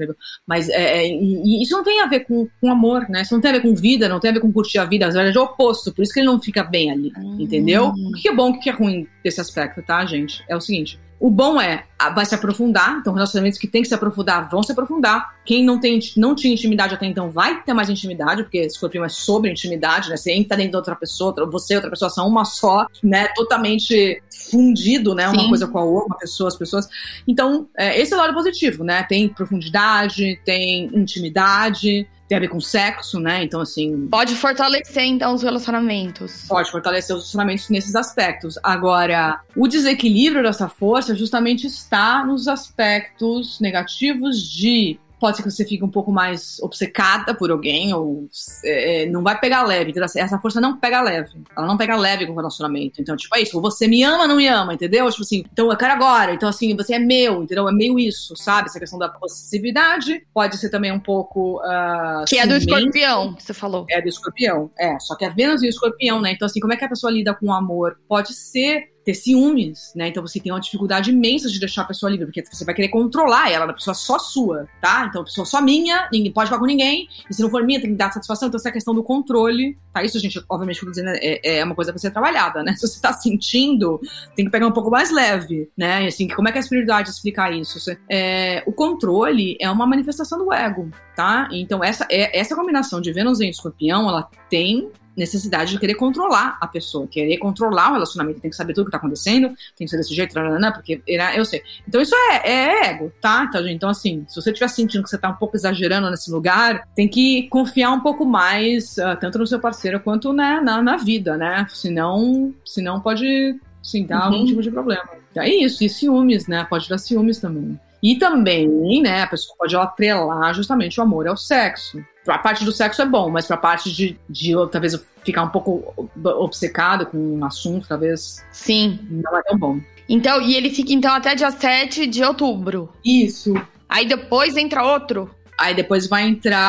S2: Mas é, é, e, e isso não tem a ver com, com amor, né? Isso não tem a ver com vida, não tem a ver com curtir a vida, às vezes é o oposto, por isso que ele não fica bem ali, hum. entendeu? O que é bom o que é ruim desse aspecto, tá, gente? É o seguinte, o bom é, vai se aprofundar, então relacionamentos que tem que se aprofundar vão se aprofundar. Quem não, tem, não tinha intimidade até então vai ter mais intimidade, porque escorpião é sobre intimidade, né? Você entra dentro de outra pessoa, você e outra pessoa são uma só, né? Totalmente fundido, né? Sim. Uma coisa com a outra, uma pessoa, as pessoas. Então, é, esse é o lado positivo, né? Tem profundidade, tem intimidade, tem a ver com sexo, né? Então, assim.
S1: Pode fortalecer, então, os relacionamentos.
S2: Pode fortalecer os relacionamentos nesses aspectos. Agora, o desequilíbrio dessa força justamente está nos aspectos negativos de pode ser que você fique um pouco mais obcecada por alguém, ou é, não vai pegar leve. Entendeu? Essa força não pega leve. Ela não pega leve com o relacionamento. Então, tipo, é isso. Você me ama ou não me ama, entendeu? Tipo assim, então eu quero agora. Então, assim, você é meu, entendeu? É meio isso, sabe? Essa questão da possessividade. Pode ser também um pouco. Uh,
S1: que é do escorpião, que você falou.
S2: É do escorpião, é. Só que é Vênus e o escorpião, né? Então, assim, como é que a pessoa lida com o amor? Pode ser ter ciúmes, né? Então você tem uma dificuldade imensa de deixar a pessoa livre, porque você vai querer controlar ela, a pessoa só sua, tá? Então pessoa só minha, ninguém pode falar com ninguém, e se não for minha, tem que dar satisfação. Então essa questão do controle, tá? Isso, gente, obviamente, que eu tô dizendo, é, é uma coisa pra ser trabalhada, né? <laughs> Se você tá sentindo, tem que pegar um pouco mais leve, né? E, assim, como é que é a espiritualidade explicar isso? É, o controle é uma manifestação do ego, tá? Então essa, é, essa combinação de Vênus em escorpião, ela tem necessidade de querer controlar a pessoa, querer controlar o relacionamento, tem que saber tudo o que tá acontecendo, tem que ser desse jeito, porque eu sei. Então isso é, é ego, tá? Então, então, assim, se você estiver sentindo que você tá um pouco exagerando nesse lugar, tem que confiar um pouco mais, uh, tanto no seu parceiro quanto né, na, na vida, né? Senão, senão pode sim, dar uhum. algum tipo de problema. É isso, e ciúmes, né? Pode dar ciúmes também. E também, né, a pessoa pode atrelar justamente o amor ao sexo. A parte do sexo é bom, mas pra parte de, de talvez ficar um pouco obcecado com um assunto, talvez.
S1: Sim.
S2: Não é tão bom.
S1: Então, e ele fica então até dia 7 de outubro.
S2: Isso.
S1: Aí depois entra outro.
S2: Aí depois vai entrar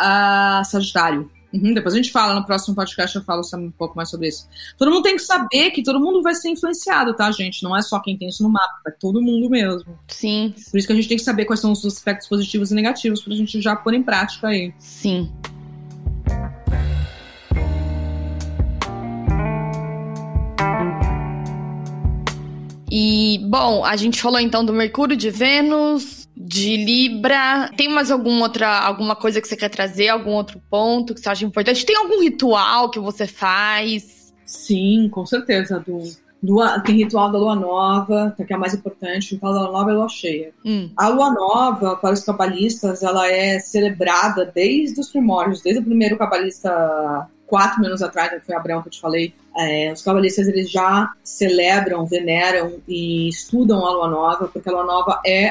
S2: a Sagitário. Uhum, depois a gente fala, no próximo podcast eu falo um pouco mais sobre isso. Todo mundo tem que saber que todo mundo vai ser influenciado, tá, gente? Não é só quem tem isso no mapa, é todo mundo mesmo.
S1: Sim.
S2: Por isso que a gente tem que saber quais são os aspectos positivos e negativos pra gente já pôr em prática aí.
S1: Sim. E, bom, a gente falou então do Mercúrio, de Vênus, de Libra. Tem mais alguma outra, alguma coisa que você quer trazer? Algum outro ponto que você acha importante? Tem algum ritual que você faz?
S2: Sim, com certeza. Do, do, tem ritual da lua nova, que é a mais importante. O ritual da lua nova é a lua cheia.
S1: Hum.
S2: A lua nova, para os cabalistas, ela é celebrada desde os primórdios, desde o primeiro cabalista quatro mil anos atrás, que foi Abraão que eu te falei, é, os cabalistas eles já celebram, veneram e estudam a lua nova, porque a lua nova é,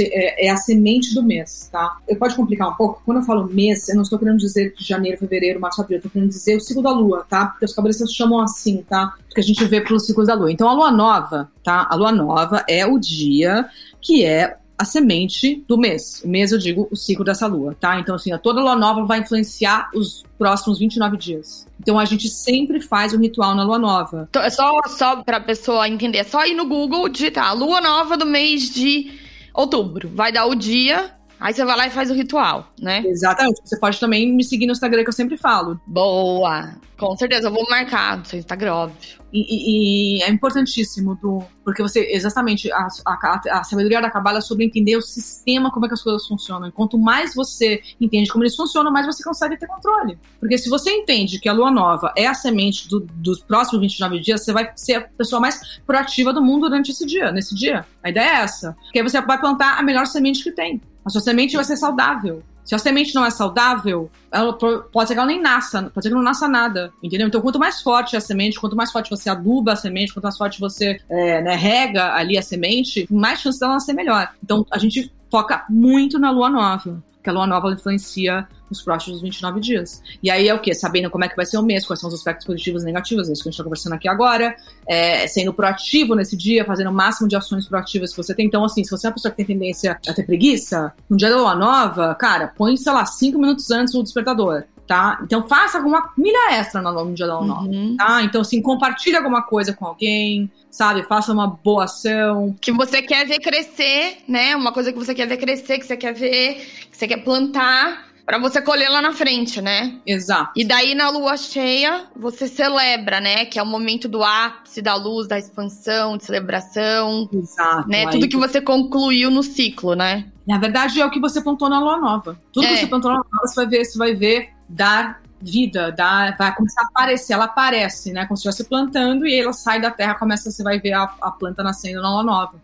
S2: é, é, a semente do mês, tá? Eu pode complicar um pouco, quando eu falo mês, eu não estou querendo dizer janeiro, fevereiro, março, abril, eu estou querendo dizer o ciclo da lua, tá? Porque os cabalistas chamam assim, tá? Porque a gente vê pelos ciclos da lua. Então a lua nova, tá? A lua nova é o dia que é a semente do mês. O mês, eu digo, o ciclo dessa lua, tá? Então, assim, toda lua nova vai influenciar os próximos 29 dias. Então, a gente sempre faz um ritual na lua nova.
S1: Então, é só, só pra pessoa entender, é só ir no Google digitar lua nova do mês de outubro. Vai dar o dia, Aí você vai lá e faz o ritual, né?
S2: Exatamente. Você pode também me seguir no Instagram, que eu sempre falo.
S1: Boa! Com certeza, eu vou marcar no seu Instagram, óbvio.
S2: E, e, e, é importantíssimo, do, porque você, exatamente, a, a, a sabedoria da Cabala é sobre entender o sistema, como é que as coisas funcionam. E quanto mais você entende como eles funcionam, mais você consegue ter controle. Porque se você entende que a lua nova é a semente do, dos próximos 29 dias, você vai ser a pessoa mais proativa do mundo durante esse dia, nesse dia. A ideia é essa. Porque aí você vai plantar a melhor semente que tem. A sua semente vai ser saudável. Se a semente não é saudável, ela pode ser que ela nem nasça, pode ser que não nasça nada, entendeu? Então, quanto mais forte a semente, quanto mais forte você aduba a semente, quanto mais forte você é, né, rega ali a semente, mais chance dela nascer melhor. Então, a gente foca muito na lua nova que a lua nova influencia os próximos 29 dias. E aí é o quê? Sabendo como é que vai ser o mês, quais são os aspectos positivos e negativos, é isso que a gente está conversando aqui agora, é, sendo proativo nesse dia, fazendo o máximo de ações proativas que você tem. Então, assim, se você é uma pessoa que tem tendência a ter preguiça, no dia da lua nova, cara, põe, sei lá, cinco minutos antes o despertador tá? Então faça alguma milha extra no dia da nova, uhum. tá? Então, assim, compartilhe alguma coisa com alguém, sabe? Faça uma boa ação.
S1: Que você quer ver crescer, né? Uma coisa que você quer ver crescer, que você quer ver, que você quer plantar para você colher lá na frente, né?
S2: Exato.
S1: E daí na lua cheia, você celebra, né? Que é o momento do ápice da luz, da expansão, de celebração.
S2: Exato.
S1: Né? Tudo que você concluiu no ciclo, né?
S2: Na verdade, é o que você plantou na lua nova. Tudo é. que você plantou na lua nova, você vai ver, você vai ver dar vida, dar, vai começar a aparecer, ela aparece, né? Como se estivesse plantando e ela sai da terra, começa, você vai ver a, a planta nascendo na lua nova.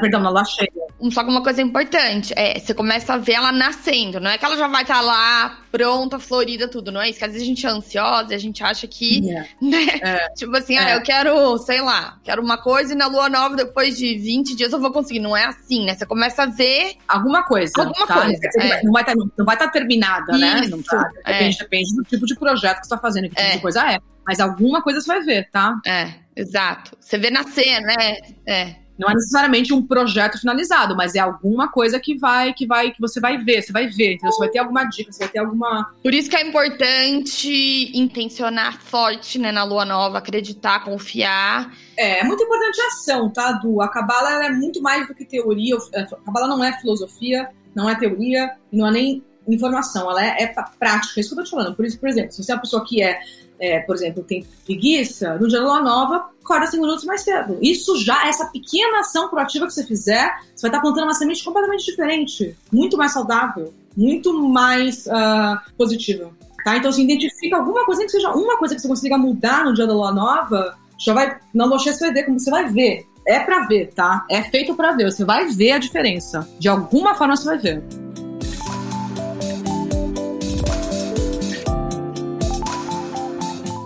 S2: Perdão, na lua cheia.
S1: só que uma coisa importante, é, você começa a ver ela nascendo, não é que ela já vai estar tá lá, pronta, florida, tudo, não é isso? Que às vezes a gente é ansiosa e a gente acha que, yeah. É. <laughs> né? É. Tipo assim, ah, é. ah, eu quero, sei lá, quero uma coisa e na lua nova, depois de 20 dias, eu vou conseguir. Não é assim, né? Você começa a ver...
S2: Alguma coisa.
S1: Alguma tá? coisa.
S2: É. Não vai estar tá, não vai tá terminada, isso. né? Não tá. Depende, depende do tipo de projeto que você tá fazendo, que tipo de coisa é. Mas alguma coisa você vai ver, tá?
S1: É, exato. Você vê nascer, né? É.
S2: Não é necessariamente um projeto finalizado, mas é alguma coisa que vai, que vai, que você vai ver, você vai ver, então você vai ter alguma dica, você vai ter alguma.
S1: Por isso que é importante intencionar forte, né, na lua nova, acreditar, confiar.
S2: É, é muito importante a ação, tá, Du? A Cabala é muito mais do que teoria. A Cabala não é filosofia, não é teoria, não é nem informação, ela é, é prática, é isso que eu tô te falando. Por isso, por exemplo, se você é uma pessoa que é é, por exemplo, tem preguiça, no dia da lua nova, acorda cinco minutos mais cedo. Isso já, essa pequena ação proativa que você fizer, você vai estar plantando uma semente completamente diferente, muito mais saudável, muito mais uh, positiva. Tá? Então, se identifica alguma coisa, que seja uma coisa que você consiga mudar no dia da lua nova, já vai, não você vai ver, como você vai ver. É para ver, tá? É feito para ver. Você vai ver a diferença. De alguma forma você vai ver.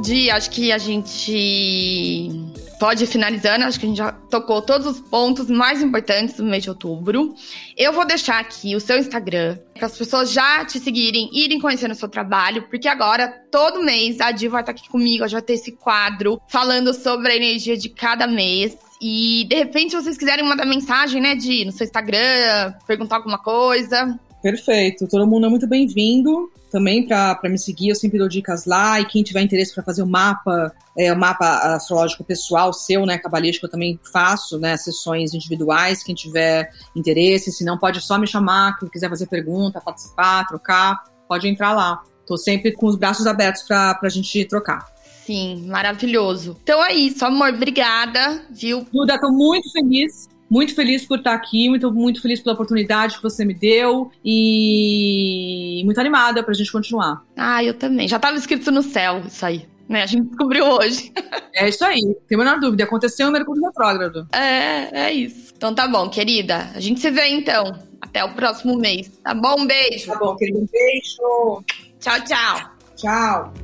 S1: Di, acho que a gente pode ir finalizando. Acho que a gente já tocou todos os pontos mais importantes do mês de outubro. Eu vou deixar aqui o seu Instagram, para as pessoas já te seguirem, irem conhecendo o seu trabalho, porque agora, todo mês, a Di vai estar aqui comigo, já ter esse quadro falando sobre a energia de cada mês. E de repente, se vocês quiserem mandar mensagem, né, Di, no seu Instagram, perguntar alguma coisa.
S2: Perfeito, todo mundo é muito bem-vindo também para me seguir, eu sempre dou dicas lá, e quem tiver interesse para fazer o mapa, é, o mapa astrológico pessoal seu, né, cabalístico, eu também faço, né, sessões individuais, quem tiver interesse, se não pode só me chamar, quem quiser fazer pergunta, participar, trocar, pode entrar lá. Tô sempre com os braços abertos para a gente trocar.
S1: Sim, maravilhoso. Então é isso, amor, obrigada, viu?
S2: Duda, tô muito feliz muito feliz por estar aqui, muito, muito feliz pela oportunidade que você me deu e muito animada pra gente continuar.
S1: Ah, eu também. Já estava escrito no céu isso aí. Né? A gente descobriu hoje. <laughs>
S2: É isso aí, tem menor dúvida. Aconteceu o Mercúrio Retrógrado.
S1: É, é isso. Então tá bom, querida. A gente se vê então. Até o próximo mês. Tá bom? Um beijo.
S2: Tá bom, querido. Um beijo.
S1: Tchau, tchau.
S2: Tchau.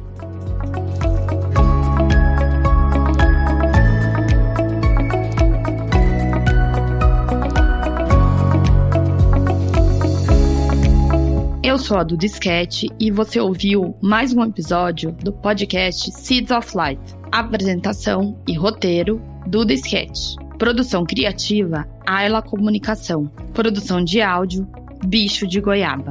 S1: Eu sou a Duda Disquete e você ouviu mais um episódio do podcast Seeds of Light. Apresentação e roteiro Duda Disquete. Produção criativa Ayla Comunicação. Produção de áudio Bicho de Goiaba.